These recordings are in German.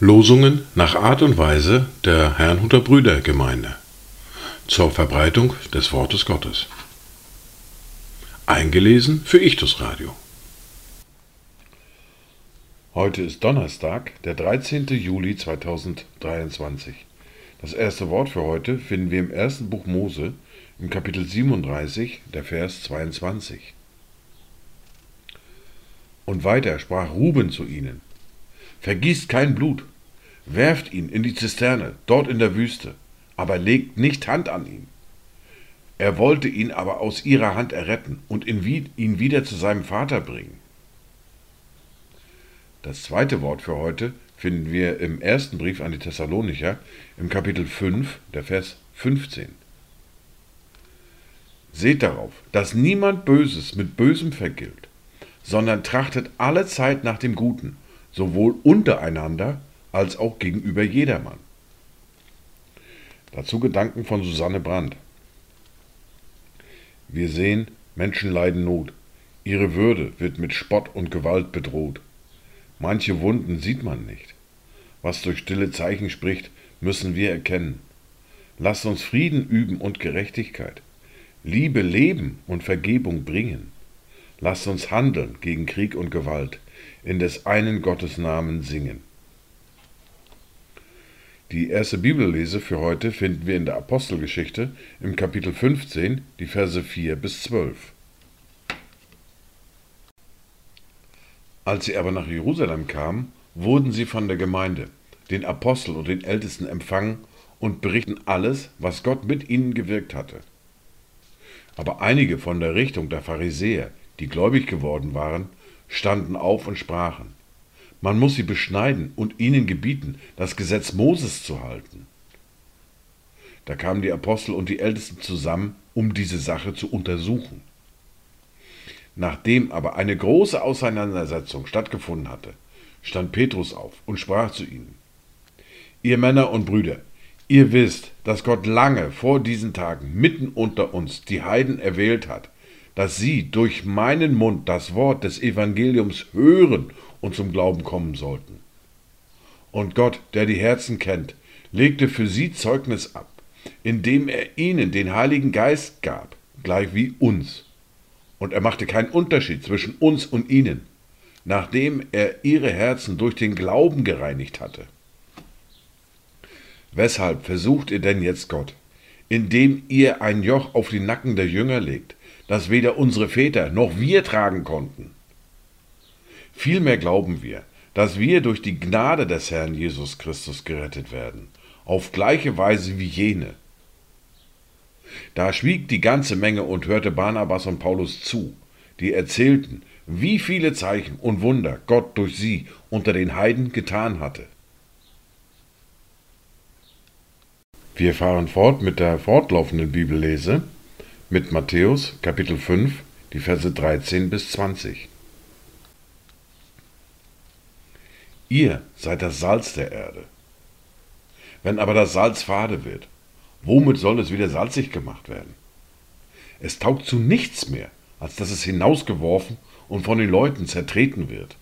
Losungen nach Art und Weise der Herrnhuter Brüdergemeinde zur Verbreitung des Wortes Gottes. Eingelesen für Ichtus Radio. Heute ist Donnerstag, der 13. Juli 2023. Das erste Wort für heute finden wir im ersten Buch Mose, im Kapitel 37, der Vers 22. Und weiter sprach Ruben zu ihnen: Vergießt kein Blut, werft ihn in die Zisterne, dort in der Wüste, aber legt nicht Hand an ihn. Er wollte ihn aber aus ihrer Hand erretten und ihn wieder zu seinem Vater bringen. Das zweite Wort für heute finden wir im ersten Brief an die Thessalonicher im Kapitel 5, der Vers 15. Seht darauf, dass niemand Böses mit Bösem vergilt, sondern trachtet alle Zeit nach dem Guten, sowohl untereinander als auch gegenüber jedermann. Dazu Gedanken von Susanne Brandt. Wir sehen, Menschen leiden Not. Ihre Würde wird mit Spott und Gewalt bedroht. Manche Wunden sieht man nicht. Was durch stille Zeichen spricht, müssen wir erkennen. Lasst uns Frieden üben und Gerechtigkeit. Liebe leben und Vergebung bringen. Lasst uns handeln gegen Krieg und Gewalt, in des einen Gottes Namen singen. Die erste Bibellese für heute finden wir in der Apostelgeschichte im Kapitel 15, die Verse 4 bis 12. Als sie aber nach Jerusalem kamen, wurden sie von der Gemeinde, den Aposteln und den Ältesten empfangen und berichten alles, was Gott mit ihnen gewirkt hatte. Aber einige von der Richtung der Pharisäer, die gläubig geworden waren, standen auf und sprachen, man muss sie beschneiden und ihnen gebieten, das Gesetz Moses zu halten. Da kamen die Apostel und die Ältesten zusammen, um diese Sache zu untersuchen. Nachdem aber eine große Auseinandersetzung stattgefunden hatte, stand Petrus auf und sprach zu ihnen, Ihr Männer und Brüder, ihr wisst, dass Gott lange vor diesen Tagen mitten unter uns die Heiden erwählt hat, dass sie durch meinen Mund das Wort des Evangeliums hören und zum Glauben kommen sollten. Und Gott, der die Herzen kennt, legte für sie Zeugnis ab, indem er ihnen den Heiligen Geist gab, gleich wie uns. Und er machte keinen Unterschied zwischen uns und ihnen, nachdem er ihre Herzen durch den Glauben gereinigt hatte. Weshalb versucht ihr denn jetzt Gott, indem ihr ein Joch auf die Nacken der Jünger legt, das weder unsere Väter noch wir tragen konnten? Vielmehr glauben wir, dass wir durch die Gnade des Herrn Jesus Christus gerettet werden, auf gleiche Weise wie jene. Da schwieg die ganze Menge und hörte Barnabas und Paulus zu, die erzählten, wie viele Zeichen und Wunder Gott durch sie unter den Heiden getan hatte. Wir fahren fort mit der fortlaufenden Bibellese mit Matthäus Kapitel 5, die Verse 13 bis 20. Ihr seid das Salz der Erde. Wenn aber das Salz fade wird, womit soll es wieder salzig gemacht werden? Es taugt zu nichts mehr, als dass es hinausgeworfen und von den Leuten zertreten wird.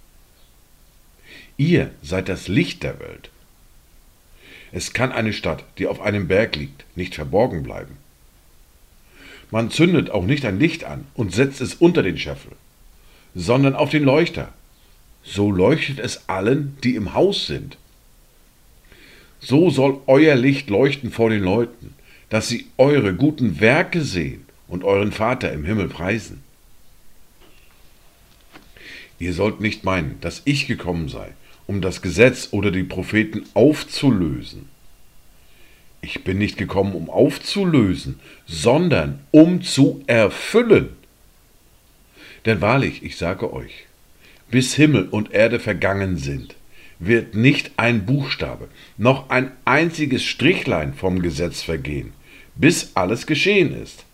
Ihr seid das Licht der Welt. Es kann eine Stadt, die auf einem Berg liegt, nicht verborgen bleiben. Man zündet auch nicht ein Licht an und setzt es unter den Scheffel, sondern auf den Leuchter, so leuchtet es allen, die im Haus sind. So soll euer Licht leuchten vor den Leuten, dass sie eure guten Werke sehen und euren Vater im Himmel preisen. Ihr sollt nicht meinen, dass ich gekommen sei, um das Gesetz oder die Propheten aufzulösen. Ich bin nicht gekommen, um aufzulösen, sondern um zu erfüllen. Denn wahrlich, ich sage euch, bis Himmel und Erde vergangen sind, wird nicht ein Buchstabe, noch ein einziges Strichlein vom Gesetz vergehen, bis alles geschehen ist.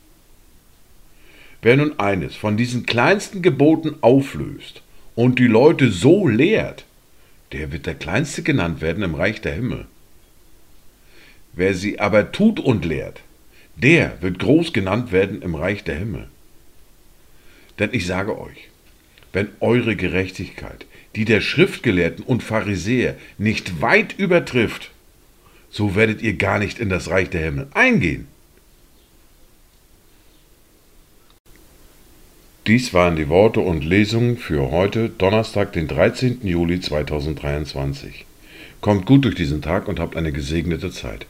Wer nun eines von diesen kleinsten Geboten auflöst und die Leute so lehrt, der wird der Kleinste genannt werden im Reich der Himmel. Wer sie aber tut und lehrt, der wird groß genannt werden im Reich der Himmel. Denn ich sage euch, wenn eure Gerechtigkeit die der Schriftgelehrten und Pharisäer nicht weit übertrifft, so werdet ihr gar nicht in das Reich der Himmel eingehen. Dies waren die Worte und Lesungen für heute, Donnerstag, den 13. Juli 2023. Kommt gut durch diesen Tag und habt eine gesegnete Zeit.